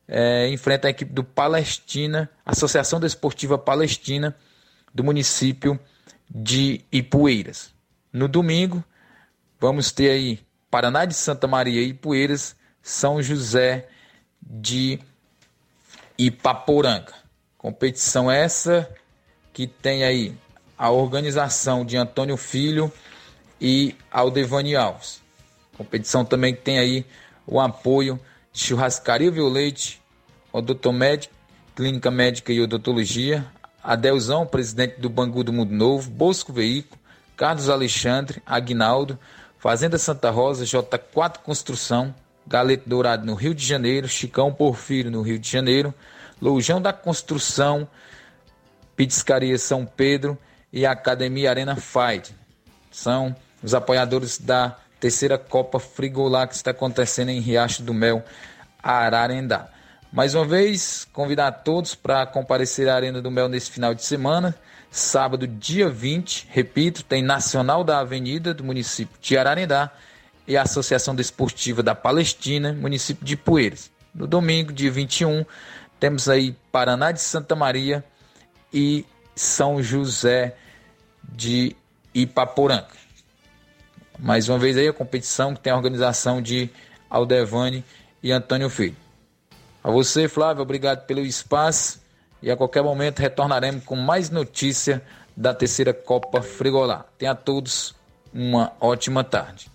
é, enfrenta a equipe do Palestina, Associação Desportiva Palestina, do município de Ipueiras. No domingo, vamos ter aí Paraná de Santa Maria e Ipueiras, São José de Ipaporanga. Competição essa que tem aí a organização de Antônio Filho e Aldevani Alves. Competição também que tem aí o apoio de Churrascaria Violete, Odotomed Clínica Médica e Odontologia, Adelzão, presidente do Bangu do Mundo Novo, Bosco Veículo, Carlos Alexandre, Aguinaldo, Fazenda Santa Rosa, J4 Construção, Galeto Dourado no Rio de Janeiro, Chicão Porfírio no Rio de Janeiro, Loujão da Construção, Pitiscaria São Pedro e Academia Arena Fight. São os apoiadores da terceira Copa Frigolá que está acontecendo em Riacho do Mel, Ararendá. Mais uma vez, convidar a todos para comparecer à Arena do Mel nesse final de semana. Sábado, dia 20, repito, tem Nacional da Avenida do município de Ararendá e a Associação Desportiva da Palestina, município de Poeiras. No domingo, dia 21, temos aí Paraná de Santa Maria e São José de Ipaporanga. Mais uma vez aí a competição que tem a organização de Aldevani e Antônio Filho. A você, Flávio, obrigado pelo espaço e a qualquer momento retornaremos com mais notícia da terceira Copa Frigolá. Tenha a todos uma ótima tarde.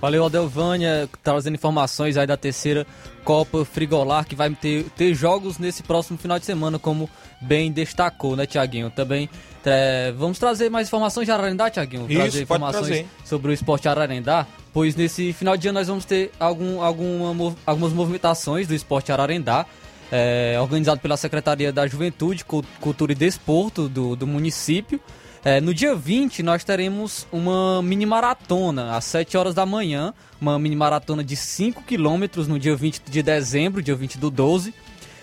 Valeu, Adelvânia, trazendo informações aí da terceira Copa Frigolar, que vai ter, ter jogos nesse próximo final de semana, como bem destacou, né, Tiaguinho? Também é, vamos trazer mais informações de Ararendá, Tiaguinho? Isso, trazer informações trazer. sobre o esporte Ararendá, pois nesse final de ano nós vamos ter algum, alguma, algumas movimentações do esporte Ararendá, é, organizado pela Secretaria da Juventude, Cultura e Desporto do, do município. É, no dia 20, nós teremos uma mini maratona às 7 horas da manhã, uma mini maratona de 5 quilômetros no dia 20 de dezembro, dia 20 do 12.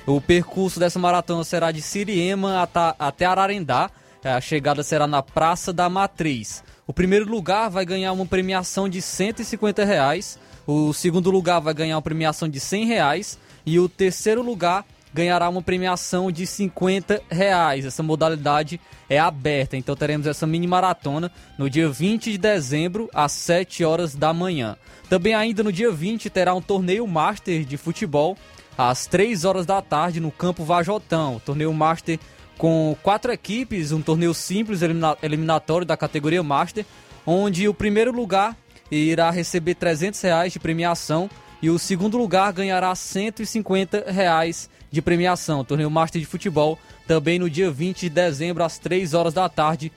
O percurso dessa maratona será de Siriema até Ararendá. É, a chegada será na Praça da Matriz. O primeiro lugar vai ganhar uma premiação de 150 reais. O segundo lugar vai ganhar uma premiação de 100 reais. E o terceiro lugar ganhará uma premiação de 50 reais. Essa modalidade é aberta, então teremos essa mini maratona no dia 20 de dezembro, às 7 horas da manhã. Também ainda no dia 20 terá um torneio Master de futebol às 3 horas da tarde no Campo Vajotão. Torneio Master com quatro equipes, um torneio simples eliminatório da categoria Master, onde o primeiro lugar irá receber 300 reais de premiação e o segundo lugar ganhará 150 reais de premiação. Torneio Master de Futebol, também no dia 20 de dezembro, às 3 horas da tarde,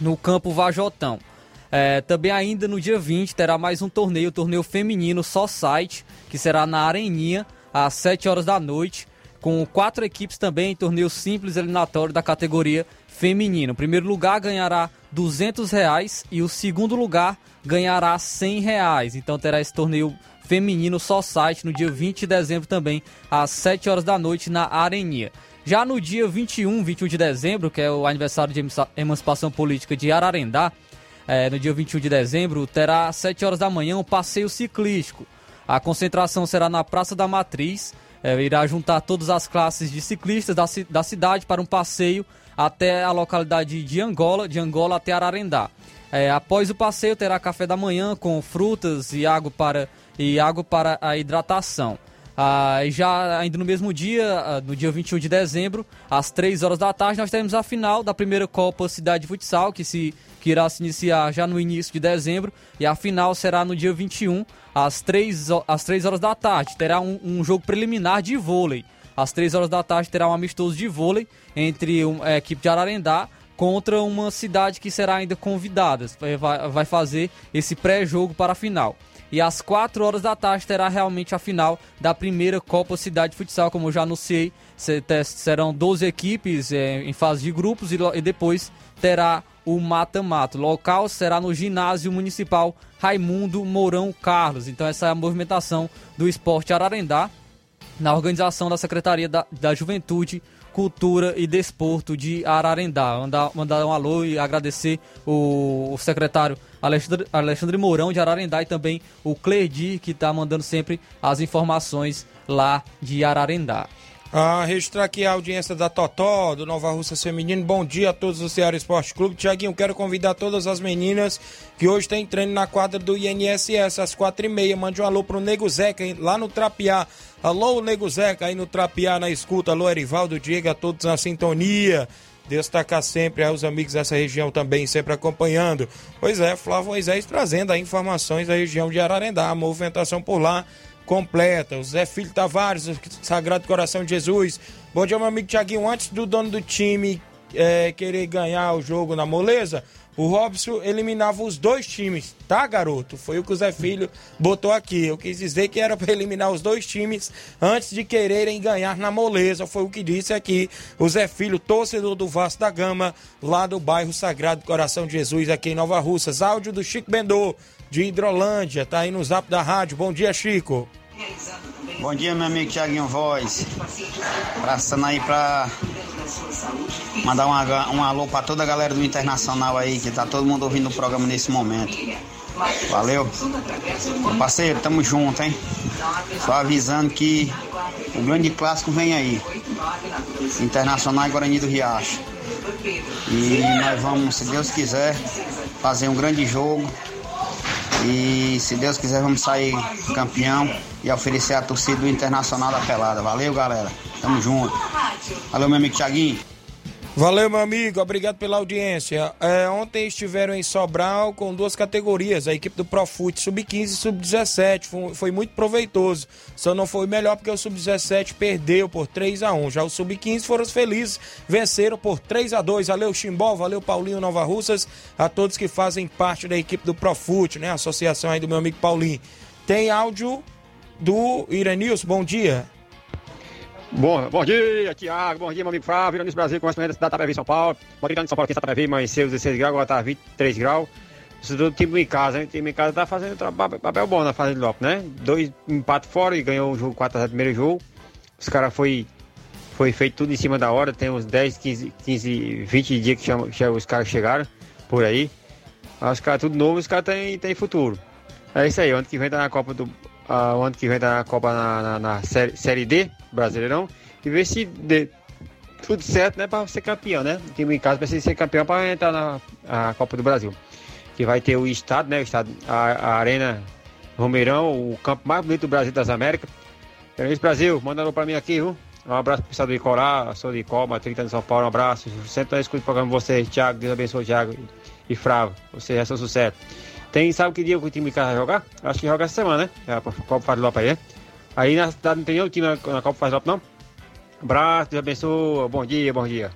no Campo Vajotão. É, também ainda no dia 20 terá mais um torneio, o torneio feminino só site, que será na Areninha, às 7 horas da noite, com quatro equipes também, torneio simples eliminatório da categoria feminino. O primeiro lugar ganhará 200 reais e o segundo lugar ganhará 100 reais. Então terá esse torneio feminino só site no dia 20 de dezembro também, às 7 horas da noite na Areninha. Já no dia 21, 21 de dezembro, que é o aniversário de emancipação política de Ararendá, é, no dia 21 de dezembro, terá às 7 horas da manhã um passeio ciclístico. A concentração será na Praça da Matriz, é, irá juntar todas as classes de ciclistas da, da cidade para um passeio até a localidade de Angola, de Angola até Ararendá. É, após o passeio terá café da manhã com frutas e água para e água para a hidratação. Ah, já ainda no mesmo dia, ah, no dia 21 de dezembro, às 3 horas da tarde, nós teremos a final da primeira Copa Cidade de Futsal, que, se, que irá se iniciar já no início de dezembro, e a final será no dia 21, às 3, às 3 horas da tarde. Terá um, um jogo preliminar de vôlei. Às 3 horas da tarde terá um amistoso de vôlei entre a é, equipe de Ararendá contra uma cidade que será ainda convidada. Vai, vai fazer esse pré-jogo para a final. E às 4 horas da tarde terá realmente a final da primeira Copa Cidade Futsal, como eu já anunciei. Serão 12 equipes é, em fase de grupos e depois terá o mata-mata. Local será no ginásio municipal Raimundo Mourão Carlos. Então essa é a movimentação do esporte Ararendá na organização da Secretaria da, da Juventude, Cultura e Desporto de Ararendá. Mandar, mandar um alô e agradecer o, o secretário Alexandre, Alexandre Mourão de Ararendá e também o Clerdi, que está mandando sempre as informações lá de Ararendá. Ah, registrar aqui a audiência da Totó, do Nova Russa Feminino. Bom dia a todos do Ceará Esporte Clube. Tiaguinho, quero convidar todas as meninas que hoje tem treino na quadra do INSS às quatro e meia. Mande um alô pro Nego Zeca lá no Trapiá. Alô, Nego Zeca aí no Trapiá, na escuta. Alô, Erivaldo, Diego, a todos na sintonia destacar sempre aos amigos dessa região também, sempre acompanhando. Pois é, Flávio Moisés trazendo informações da região de Ararendá, a movimentação por lá completa. O Zé Filho Tavares, o Sagrado Coração de Jesus, Bom dia, meu amigo Tiaguinho. Antes do dono do time é, querer ganhar o jogo na moleza, o Robson eliminava os dois times, tá, garoto? Foi o que o Zé Filho botou aqui. Eu quis dizer que era para eliminar os dois times antes de quererem ganhar na moleza. Foi o que disse aqui o Zé Filho, torcedor do Vasco da Gama, lá do bairro Sagrado Coração de Jesus, aqui em Nova Russas. Áudio do Chico Bendô, de Hidrolândia, tá aí no zap da rádio. Bom dia, Chico. Bom dia, meu amigo Tiaguinho Voz. Passando aí pra mandar uma, um alô pra toda a galera do Internacional aí, que tá todo mundo ouvindo o programa nesse momento. Valeu. Parceiro, tamo junto, hein? Só avisando que o grande clássico vem aí. Internacional e Guarani do Riacho. E nós vamos, se Deus quiser, fazer um grande jogo. E se Deus quiser, vamos sair campeão e oferecer a torcida do Internacional da Pelada. Valeu, galera. Tamo junto. Valeu, meu amigo Thiaguinho. Valeu, meu amigo. Obrigado pela audiência. É, ontem estiveram em Sobral com duas categorias, a equipe do Profute Sub-15 e Sub-17. Foi, foi, muito proveitoso. Só não foi melhor porque o Sub-17 perdeu por 3 a 1 Já o Sub-15 foram felizes, venceram por 3 a 2 Valeu, Chimbó. Valeu, Paulinho Nova Russas. A todos que fazem parte da equipe do Profute, né? A associação aí do meu amigo Paulinho. Tem áudio do Irenilson. Bom dia. Bom, bom dia, Tiago. Bom dia, meu amigo Flávio. Iranilson Brasil, correspondente da Cidade São Paulo. Bom dia, São Paulo, aqui Itapevi, amanheceu 16 graus, agora tá 23 graus. Isso do time em casa, hein? O time em casa tá fazendo papel bom na fase de Lopes, né? Dois empates fora e ganhou o jogo 4x0 primeiro jogo. Os caras foi, foi feito tudo em cima da hora. Tem uns 10, 15, 15 20 dias que, chama, que os caras chegaram por aí. Os caras tudo novo, os caras têm tem futuro. É isso aí, ano que vem tá na Copa do, uh, o ano que vem da Copa na, na, na série, série, D, Brasileirão, e ver se dê tudo certo, né, para ser campeão, né? O time em casa precisa ser campeão para entrar na a Copa do Brasil. Que vai ter o estado, né? O estado, a, a Arena Romeirão, o campo mais bonito do Brasil das Américas. Feliz Brasil, manda para mim aqui, viu? Um abraço pro pessoal do Icorá, sou de Icoba, 30 de São Paulo, um abraço. Sempre escuto o programa de vocês, Thiago, Deus abençoe Thiago e Fravo. Vocês já são sucesso. Tem, sabe que dia que o time de casa vai jogar? Acho que joga essa semana, né? É a Copa Faz Lopes aí, né? Aí na cidade não tem nenhum time na, na Copa Faz Lopes, não? Abraço, Deus abençoe, bom dia, bom dia.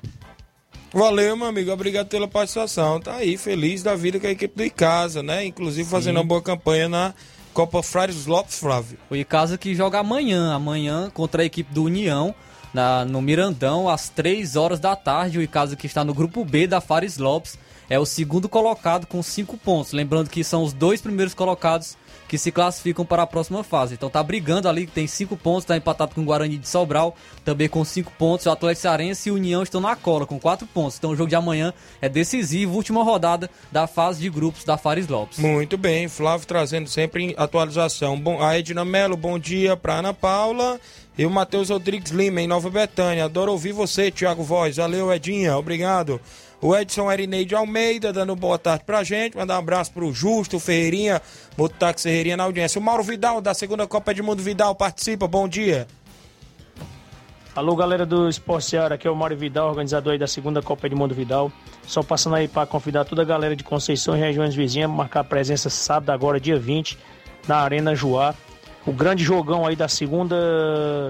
Valeu, meu amigo, obrigado pela participação. Tá aí, feliz da vida com a equipe do Icasa, né? Inclusive fazendo Sim. uma boa campanha na Copa Frades Lopes, Flávio. O Icasa que joga amanhã, amanhã contra a equipe do União, na, no Mirandão, às 3 horas da tarde. O Icasa que está no grupo B da Fares Lopes é o segundo colocado com cinco pontos. Lembrando que são os dois primeiros colocados que se classificam para a próxima fase. Então tá brigando ali, tem cinco pontos, tá empatado com o Guarani de Sobral, também com cinco pontos. O Atlético Cearense e União estão na cola com quatro pontos. Então o jogo de amanhã é decisivo, última rodada da fase de grupos da Fares Lopes. Muito bem, Flávio trazendo sempre atualização. Bom, a Edna Melo, bom dia para Ana Paula. E o Matheus Rodrigues Lima, em Nova Betânia. Adoro ouvir você, Thiago Voz. Valeu, Edinha. Obrigado. O Edson Erineide Almeida dando boa tarde pra gente. Mandar um abraço pro Justo Ferreirinha, Mototáxi Ferreirinha na audiência. O Mauro Vidal, da segunda Copa Edmundo Vidal, participa. Bom dia. Alô, galera do Esporte Seara, aqui é o Mário Vidal, organizador aí da segunda Copa Edmundo Vidal. Só passando aí para convidar toda a galera de Conceição e regiões vizinhas, marcar presença sábado agora, dia 20, na Arena Juá. O grande jogão aí da segunda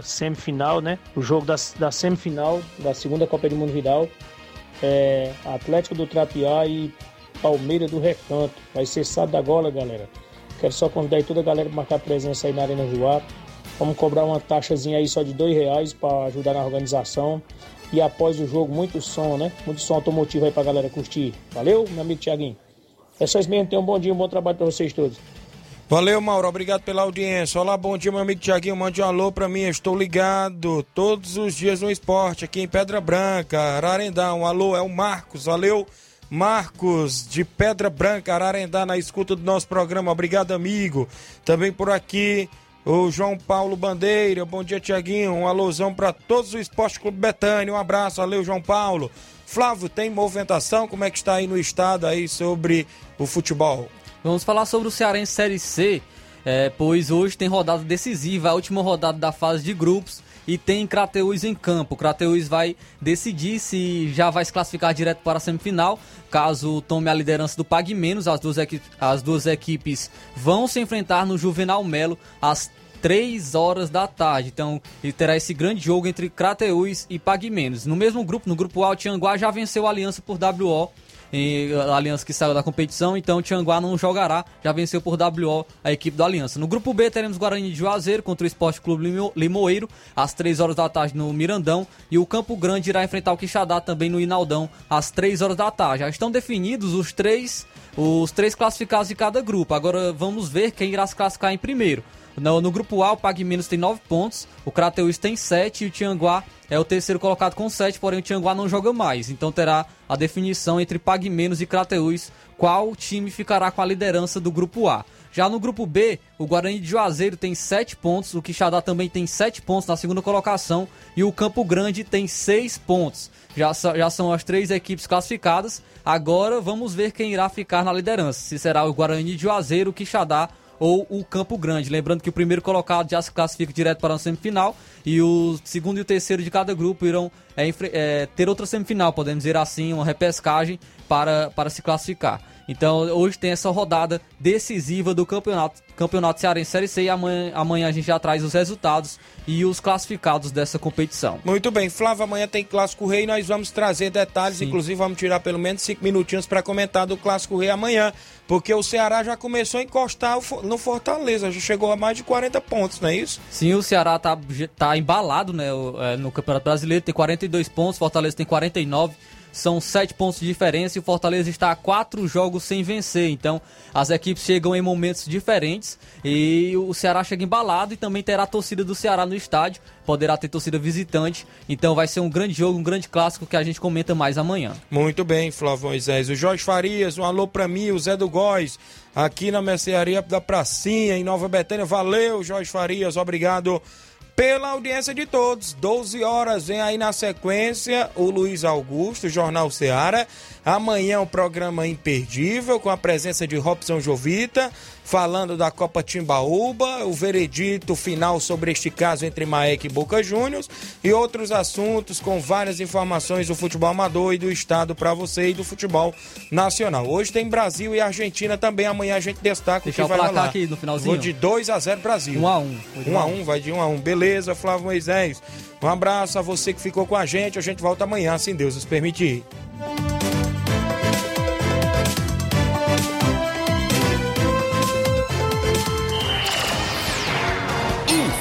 semifinal, né? O jogo da, da semifinal da segunda Copa Edmundo Vidal é, Atlético do Trapiá e Palmeiras do Recanto. Vai ser sábado agora, galera. Quero só convidar toda a galera para marcar presença aí na Arena Joá. Vamos cobrar uma taxazinha aí só de dois reais para ajudar na organização. E após o jogo, muito som, né? Muito som automotivo aí pra galera curtir. Valeu, meu amigo Tiaguinho. É só isso mesmo. Tenham um bom dia, um bom trabalho para vocês todos. Valeu, Mauro. Obrigado pela audiência. Olá, bom dia, meu amigo Tiaguinho. Mande um alô pra mim. Estou ligado todos os dias no esporte aqui em Pedra Branca, Ararendá. Um alô, é o Marcos. Valeu, Marcos de Pedra Branca, Ararendá, na escuta do nosso programa. Obrigado, amigo. Também por aqui, o João Paulo Bandeira. Bom dia, Tiaguinho. Um alôzão para todos o Esporte Clube Betânia. Um abraço. Valeu, João Paulo. Flávio, tem movimentação? Como é que está aí no estado aí sobre o futebol? Vamos falar sobre o Cearense Série C, é, pois hoje tem rodada decisiva, a última rodada da fase de grupos e tem Crateus em campo. Crateus vai decidir se já vai se classificar direto para a semifinal, caso tome a liderança do Pague Menos. As duas, equipes, as duas equipes vão se enfrentar no Juvenal Melo às 3 horas da tarde. Então, ele terá esse grande jogo entre Crateús e Pague Menos. No mesmo grupo, no grupo A, o Tianguá já venceu a Aliança por WO e a Aliança que saiu da competição, então Tianguá não jogará, já venceu por WO a equipe da Aliança. No grupo B teremos Guarani de Juazeiro contra o Esporte Clube Limo- Limoeiro, às 3 horas da tarde no Mirandão, e o Campo Grande irá enfrentar o Quixadá também no Inaldão, às 3 horas da tarde. Já estão definidos os três, os três classificados de cada grupo. Agora vamos ver quem irá se classificar em primeiro. No, no grupo A, o Pague Menos tem 9 pontos, o Crateus tem 7 e o Tianguá é o terceiro colocado com 7, porém o Tianguá não joga mais. Então terá a definição entre Pague Menos e Crateus qual time ficará com a liderança do grupo A. Já no grupo B, o Guarani de Juazeiro tem 7 pontos, o Quixadá também tem 7 pontos na segunda colocação e o Campo Grande tem 6 pontos. Já, já são as três equipes classificadas. Agora vamos ver quem irá ficar na liderança. Se será o Guarani de Juazeiro, o Quixadá ou o Campo Grande. Lembrando que o primeiro colocado já se classifica direto para a semifinal e o segundo e o terceiro de cada grupo irão é, é, ter outra semifinal, podemos dizer assim, uma repescagem para, para se classificar. Então hoje tem essa rodada decisiva do campeonato, campeonato Cearense Série C e amanhã, amanhã a gente já traz os resultados e os classificados dessa competição. Muito bem, Flávio, amanhã tem Clássico Rei, nós vamos trazer detalhes, inclusive vamos tirar pelo menos cinco minutinhos para comentar do Clássico Rei amanhã, porque o Ceará já começou a encostar no Fortaleza, já chegou a mais de 40 pontos, não é isso? Sim, o Ceará tá, tá embalado né, é, no Campeonato Brasileiro, tem 42 pontos, Fortaleza tem 49, são 7 pontos de diferença e o Fortaleza está a 4 jogos sem vencer. Então, as equipes chegam em momentos diferentes e o Ceará chega embalado e também terá a torcida do Ceará no estádio, poderá ter torcida visitante. Então, vai ser um grande jogo, um grande clássico que a gente comenta mais amanhã. Muito bem, Flávio Moisés. O Jorge Farias, um alô pra mim, o Zé do Góis, aqui na mercearia da Pracinha, em Nova Betânia. Valeu, Jorge Farias, obrigado pela audiência de todos. 12 horas, vem aí na sequência o Luiz Augusto, Jornal Seara. Amanhã o programa imperdível, com a presença de Robson Jovita, falando da Copa Timbaúba, o veredito final sobre este caso entre Maek e Boca Juniors e outros assuntos com várias informações do futebol amador e do estado para você e do futebol nacional. Hoje tem Brasil e Argentina também, amanhã a gente destaca Deixar o que vai rolar. aqui no finalzinho. Vou de 2 a 0 Brasil. 1 a 1. Foi de 1 a 1, vai de 1 a 1. Beleza, Flávio Moisés. Um abraço a você que ficou com a gente. A gente volta amanhã, se Deus nos permitir.